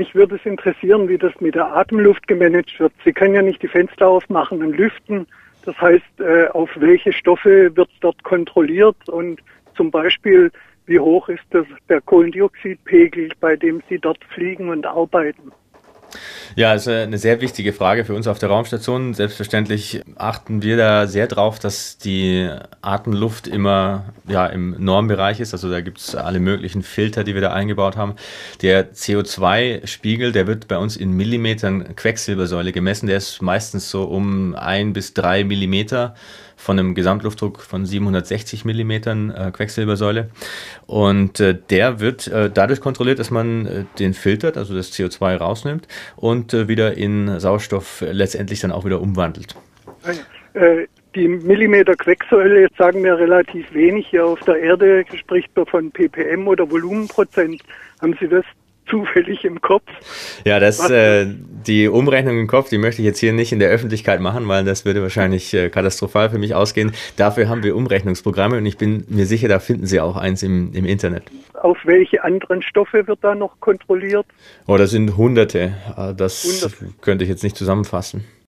Mich würde es interessieren, wie das mit der Atemluft gemanagt wird. Sie können ja nicht die Fenster aufmachen und lüften. Das heißt, äh, auf welche Stoffe wird dort kontrolliert und zum Beispiel, wie hoch ist das, der Kohlendioxidpegel, bei dem Sie dort fliegen und arbeiten? Ja, ist eine sehr wichtige Frage für uns auf der Raumstation. Selbstverständlich achten wir da sehr drauf, dass die Atemluft immer ja, im Normbereich ist. Also da gibt es alle möglichen Filter, die wir da eingebaut haben. Der CO2-Spiegel, der wird bei uns in Millimetern Quecksilbersäule gemessen. Der ist meistens so um ein bis drei Millimeter von einem Gesamtluftdruck von 760 Millimetern äh, Quecksilbersäule. Und äh, der wird äh, dadurch kontrolliert, dass man äh, den filtert, also das CO2 rausnimmt und äh, wieder in Sauerstoff letztendlich dann auch wieder umwandelt. Äh, die Millimeter Quecksäule, jetzt sagen wir relativ wenig. Hier auf der Erde spricht man von ppm oder Volumenprozent. Haben Sie das zufällig im Kopf. Ja, das äh, die Umrechnung im Kopf, die möchte ich jetzt hier nicht in der Öffentlichkeit machen, weil das würde wahrscheinlich äh, katastrophal für mich ausgehen. Dafür haben wir Umrechnungsprogramme und ich bin mir sicher, da finden Sie auch eins im, im Internet. Auf welche anderen Stoffe wird da noch kontrolliert? Oh, das sind Hunderte. Äh, das Hunderte. könnte ich jetzt nicht zusammenfassen.